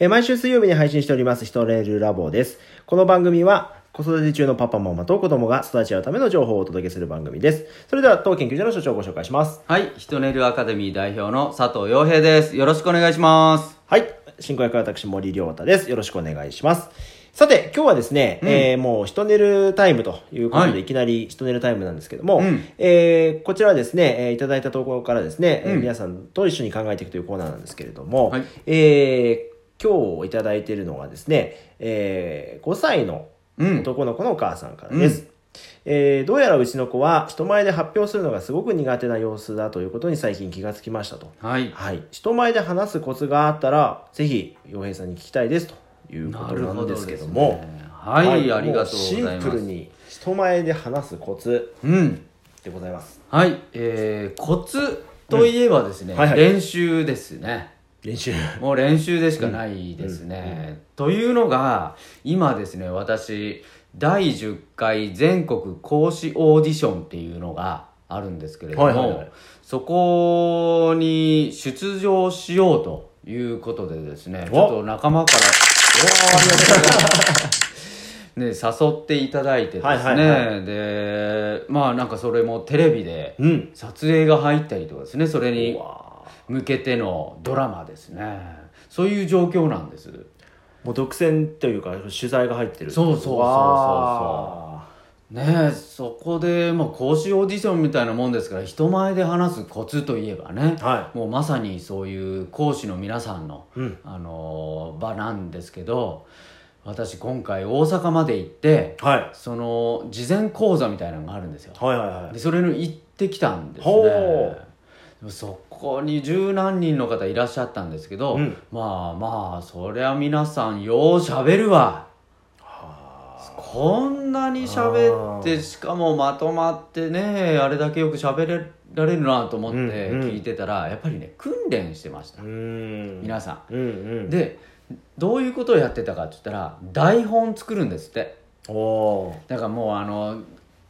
えー毎週水曜日に配信しております、ヒトレールラボです。この番組は、子育て中のパパママと子供が育ち合うための情報をお届けする番組です。それでは、当研究所の所長をご紹介します。はい、ヒトネルアカデミー代表の佐藤洋平です。よろしくお願いします。はい。進行役は私、森良太です。よろしくお願いします。さて、今日はですね、えーもう、ヒトネルタイムということで、はいい、きなりヒトネルタイムなんですけども、うんえーこちらはですね、えーいただいた投稿からですね、えーうん皆さんと一緒に考えていくというコーナーなんですけれども、はいえー今日いただいているのがですね、えー5歳のうん。男の子のお母さんからです。えーどうやらうちの子は人前で発表するのがすごく苦手な様子だということに最近気がつきましたと。はい。はい。人前で話すコツがあったら、ぜひ、洋平さんに聞きたいですということなんですけども。ですねはい、ありがとうございシン。プルに人前で話すコツうん。でございます。はい、えー、コツといえばですね、うんはいはい練習ですね。練習。もう練習でしかないですね。というのが、今ですね、私、第10回全国講師オーディションっていうのがあるんですけれども、はいはいはいそこに出場しようということでですね、ちおょっと仲間から、おーありがとうございます。ね、誘っていただいてですね、はいはいはで、まあなんかそれもテレビでうん。撮影が入ったりとかですね、それに向けてのドラマですね。そういう状況なんです。ーもう独占というか、取材が入ってる。そうそうそうそうわねえそこで、まあ、講師オーディションみたいなもんですから人前で話すコツといえばね、はもうまさにそういう講師の皆さんの、うん。あの場なんですけど私今回大阪まで行ってーはい。その事前講座みたいなのがあるんですよ。はいはいはい。で。それの行ってきたんですほねそこに十何人の方いらっしゃったんですけど、うん。まあまあそりゃ皆さんようしゃべるわ。こんなに喋ってしかもまとまってねあれだけよく喋れられるなと思ってうんうん。聞いてたら、やっぱりね訓練してました。皆さうんうん。ん。でどういうことをやってたかって言ったら台本作るんですって。だからもうあの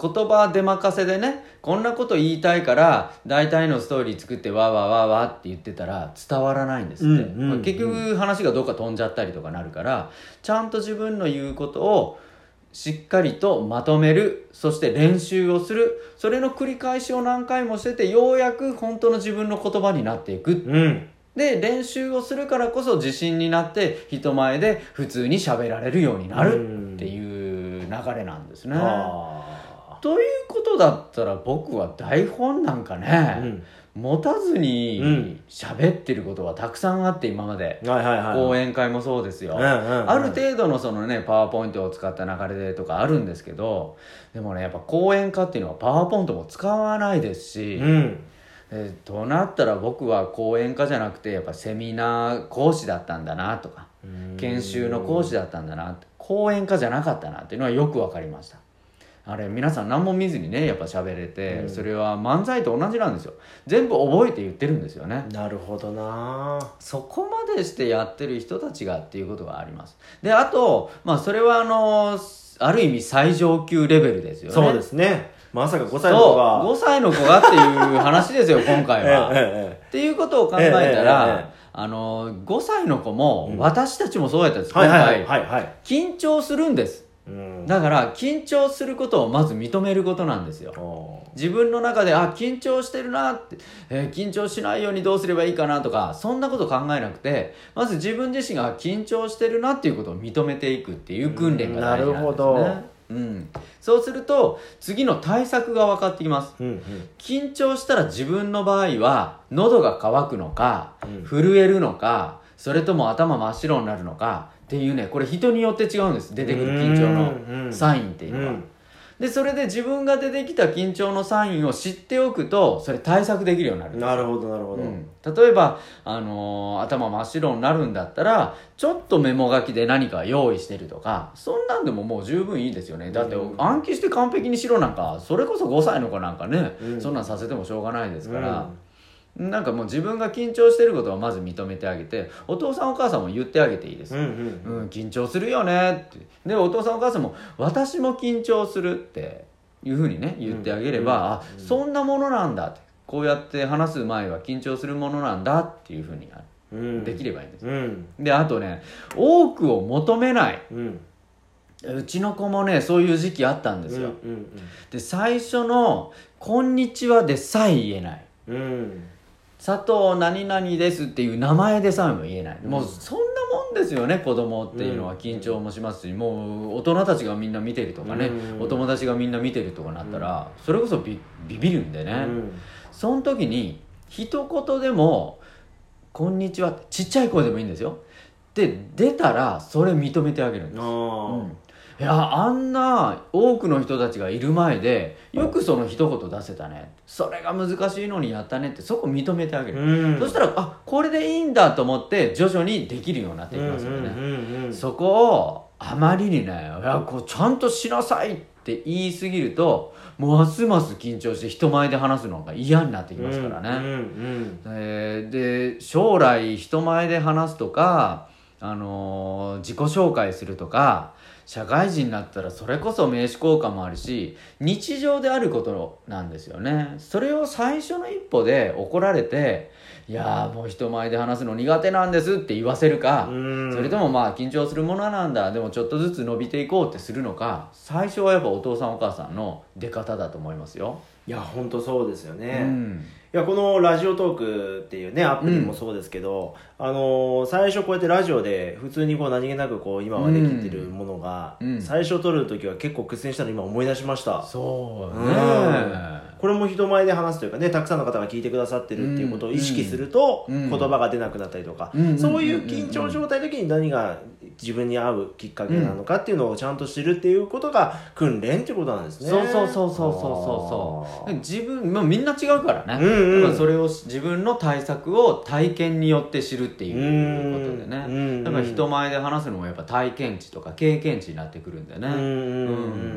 言葉出任せでねこんなこと言いたいから大体のストーリー作ってわーわーわーわーって言ってたら伝わらないんですって、うんうんまあ結局話がどっか飛んじゃったりとかなるからちゃんと自分の言うことをしっかりとまとめる。そして練習をする。それの繰り返しを何回もしててようやく本当の自分の言葉になっていく。うん。で練習をするからこそ自信になって人前で普通に喋られるようになるっていう流れなんですね。あということだったら僕は台本なんかーね、持たずうにん喋ってることはたくさんあって今まで、うん。はいはいはい。講演会もそうですよ、うんうんうんある程度のそのねパワーポイントを使った流れでとかあるんですけどでもねやっぱ講演家っていうのはパワーポイントも使わないですし、うん。えーとなったら僕は講演家じゃなくてやっぱセミナー講師だったんだなとか研修の講師だったんだなって講演家じゃなかったなっていうのはよく分かりましたあれ皆さん何も見ずにねやっぱ喋れて、それは漫才と同じなんですよ。全部覚えて言ってるんですよね。なるほどな。そこまでしてやってる人たちがっていうことがあります。であとまあそれはあのある意味最上級レベルですよね。そうですね。まさか5歳の子が。5歳の子がっていう話ですよ 今回は、ええっていうことを考えたら、えええええあの5歳の子も、私たちもそうやったんです、はいはい今回、はいはい。緊張するんです。うん。だから緊張することをまず認めることなんですよ。自分の中であ緊張してるなって、えー緊張しないようにどうすればいいかなとかそんなこと考えなくてまず自分自身が緊張してるなっていうことを認めていくっていう訓練が大事なんですね。うん、そうすると次の対策が分かってきます。うんうん。緊張したら自分の場合は喉が渇くのか、うん。震えるのかそれとも頭真っ白になるのかっていうねこれ人によって違うんです。出てくる緊張うんのサインっていうのは、うん。でそれで自分が出てきた緊張のサインを知っておくとそれ対策できるようになる。なるほどなるほど。うん、例えば、あのー頭真っ白になるんだったらちょっとメモ書きで何か用意してるとかそんなんでももう十分いいですよね。だってうん。暗記して完璧に白なんかそれこそ5歳の子なんかね、うん。そんなんさせてもしょうがないですから、なんかもう自分が緊張してることをまず認めてあげてお父さんお母さんも言ってあげていいです、うんうんうん、緊張するよねって。でお父さんお母さんも私も緊張するっていうふうにね言ってあげれば、あそんなものなんだって。こうやって話す前は緊張するものなんだっていうふうにうん。できればいいんです。ようん。であとね多くを求めない。うんうちの子もねそういう時期あったんですよ、うんで最初の「こんにちは」でさえ言えない。うんうん佐藤何々ですっていう名前でさえも言えない、もうそんなもんですよね子供っていうのは緊張もしますし、もう大人たちがみんな見てるとかね、うん。お友達がみんな見てるとかなったら、それこそビビビるんでね、うん。その時に一言でも「こんにちは」ちっちゃい声でもいいんですよ。で出たらそれ認めてあげるんです。あーいやあんな多くの人たちがいる前でよくその一言出せたね。それが難しいのにやったねってそこ認めてあげる、うん。そしたらあこれでいいんだと思って徐々にできるようになっていきますよね、うんうんうんうん。そこをあまりにねいやこうちゃんとしなさいって言い過ぎるともうますます緊張して人前で話すのが嫌になってきますからね、うんうん。えーで将来人前で話すとか、あのー自己紹介するとか社会人になったらそれこそ名刺交換もあるし日常であることなんですよね。それを最初の一歩で怒られていやーもう人前で話すの苦手なんですって言わせるか、うん。それともまあ緊張するものなんだ。でもちょっとずつ伸びていこうってするのか。最初はやっぱお父さんお母さんの出方だと思いますよ。いや本当そうですよね、うん。いやこのラジオトークっていうねアプリもそうですけど、あのー最初こうやってラジオで普通にこう何気なくこう今はできてるものが、うん。最初撮る時は結構苦戦したの今思い出しました。そううん。ねこれも人前で話すというかねたくさんの方が聞いてくださってるっていうことを意識すると、うん。言葉が出なくなったりとか、うん。そういう緊張状態の時に何が自分に合うきっかけなのかっていうのをちゃんと知るっていうことが訓練っていうことなんですね。そうそうそうそうそうそう。自分、まあ、みんな違うからね、うん。うんだからそれをし自分の対策を体験によって知るっていうことでね、うん。うん。だから人前で話すのもやっぱ体験値とか経験値になってくるんでね、うん。うん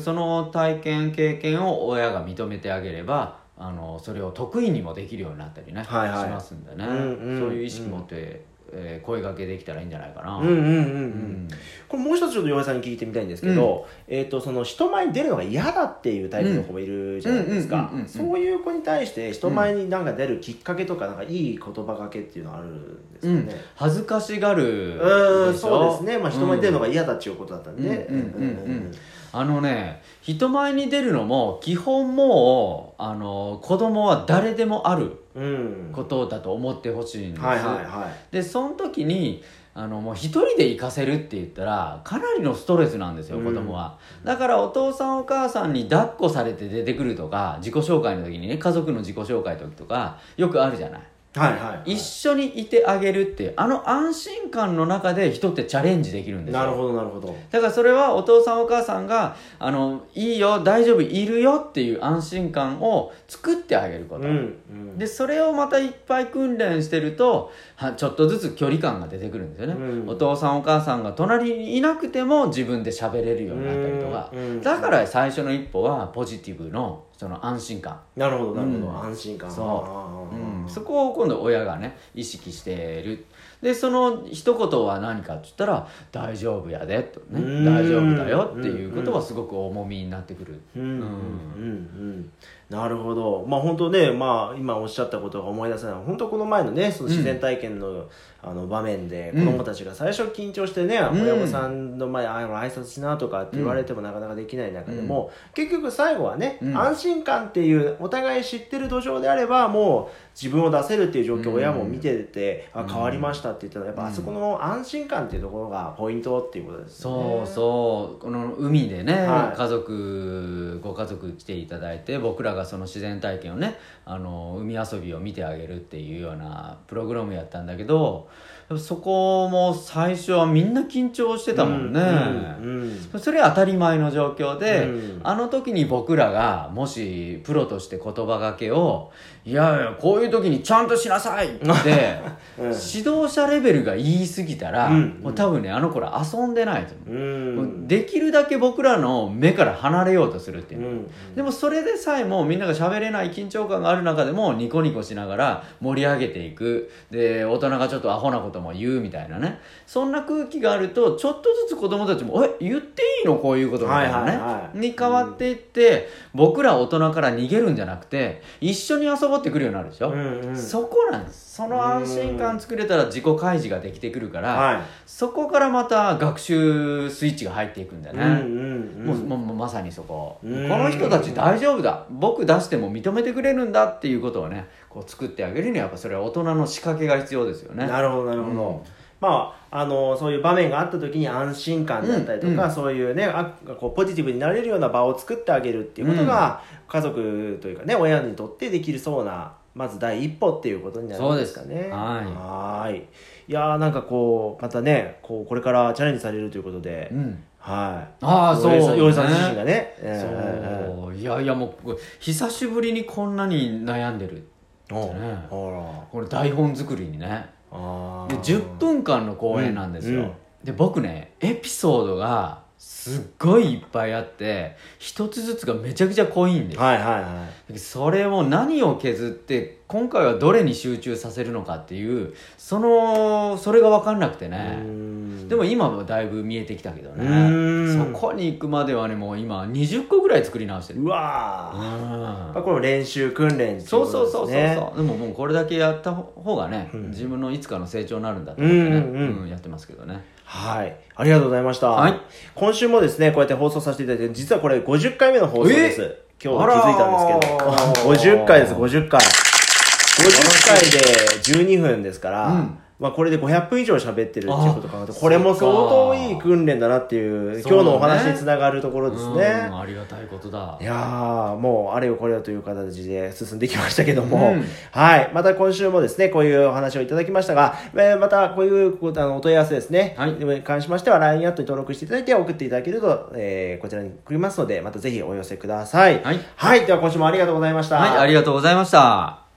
その体験経験を親が認めてあげればあのそれを得意にもできるようになったりね、はいはい。しますんでね、うんうん。そういう意識持って、えー声掛けできたらいいんじゃないかな、うんうんうんうん。うんこれもう一つちょっと岩井さんに聞いてみたいんですけど、えっ、とその人前に出るのが嫌だっていうタイプの子もいるじゃないですか。うんうんうんうん。うんそういう子に対して人前になんか出るきっかけとかなんかいい言葉がけっていうのはあるんですうん。かね、恥ずかしがるうん。そうですね、まあ、人前に出るのが嫌だっていうことだったんで、うんうんうんうん。あのね人前に出るのも基本もうあの子供は誰でもあるうん。ことだと思ってほしいんです、はいはいはい。でその時にあのもう一人で行かせるって言ったらかなりのストレスなんですようん。子供は、だからお父さんお母さんに抱っこされて出てくるとか自己紹介の時にね家族の自己紹介の時とかよくあるじゃないはいはい一緒にいてあげるっていうあの安心感の中で人ってチャレンジできるんですよ。なるほどなるほど。だからそれはお父さんお母さんがあのいいよ大丈夫いるよっていう安心感を作ってあげること、うんうん。でそれをまたいっぱい訓練してるとはちょっとずつ距離感が出てくるんですよね、うん。お父さんお母さんが隣にいなくても自分で喋れるようになったりとか、だから最初の一歩はポジティブのその安心感、なるほどなるほど、うん安心感。そう。うん、そこを今度親がね意識してる。でその一言は何かって言ったら「大丈夫やで」とね。うん「大丈夫だよ」っていうことはすごく重みになってくる、うん。うん。うん。うん。なるほど。まあ本当ねまあ今おっしゃったことが思い出せない本当この前のねその自然体験の,、あの場面で子供たちが最初緊張してね、ん。親御さんの前あの挨拶しなとかって言われてもなかなかできない中でも、結局最後はね、うん。安心感っていうお互い知ってる土壌であればもう自分を出せるっていう状況を親も見てて、あ変わりましたって言ったらやっぱあそこの安心感っていうところがポイントっていうことですよね。そうそう。この海でね、はい。家族ご家族来ていただいて僕らがその自然体験をねあの海遊びを見てあげるっていうようなプログラムやったんだけどそこも最初はみんな緊張してたもんね、うんうんそれは当たり前の状況で、うん。あの時に僕らがもしプロとして言葉がけを「いやいやこういう時にちゃんとしなさい!」って、うん。指導者レベルが言い過ぎたら、うん。もう多分ねあの子ら遊んでないと思う。できるだけ僕らの目から離れようとするっていうう、ん。でもそれでさえもみんなが喋れない緊張感がある中でもニコニコしながら盛り上げていく。で大人がちょっとアホなことも言うみたいなね。そんな空気があるとちょっとずつ子供たちも「え言っていいの？こういうこと」みたいなね、はいはいはい。に変わっていって、僕ら大人から逃げるんじゃなくて一緒に遊ぼうってくるようになるでしょ、うんうん。そこなんです。その安心感作れたら自己開示ができてくるから、はい。そこからまた学習スイッチが入っていくんだよね、うんうんもううんもうもうまさにそこ、うん。この人たち大丈夫だ。僕出しても認めてくれるんだっていうことをねこう作ってあげるにはやっぱそれは大人の仕掛けが必要ですよね。なるほどなるほど、うん。まああのそういう場面があった時に安心感だったりとか、うんそういうねあこうポジティブになれるような場を作ってあげるっていうことが、家族というかね親にとってできるそうなまず第一歩っていうことになるんですかね。はい。はーい。いやーなんかこうまたねこうこれからチャレンジされるということで、うん。はい。ああそう洋平さんね自身がね。えーそう。いやいやもう久しぶりにこんなに悩んでる。おってね。ほこれ台本作りにね。でー10分間の公演なんですよ、うんうん。で僕ねエピソードがすっごいいっぱいあって一つずつがめちゃくちゃ濃いんですよ。はいはいはい。それを何を削って今回はどれに集中させるのかっていうそのそれが分かんなくてね。ん。でも今はだいぶ見えてきたけどね。そこに行くまではねもう今20個ぐらい作り直してる。うわあこの練習訓練そうそうそうそうそう。でももうこれだけやった方がね、うん。自分のいつかの成長になるんだと思ってね、うんうんうん。やってますけどね。はい。ありがとうございました、はい。今週もですねこうやって放送させていただいて実はこれ50回目の放送です。今日気づいたんですけど。あらー。50回です50回50回で12分ですから、うん。まあ、これで500分以上喋ってるっていうこと考えるとあこれも相当いい訓練だなっていう今日のお話につながるところですね。うんありがたいことだ。いやーもうあれよこれよという形で進んできましたけども、うん。はい。また今週もですね、こういうお話をいただきましたが、えーまたこういうこうあのお問い合わせですね、はい。に関しましては LINE アットに登録していただいて送っていただけると、えーこちらに送りますので、またぜひお寄せください。はい。はい。では今週もありがとうございました。はいありがとうございました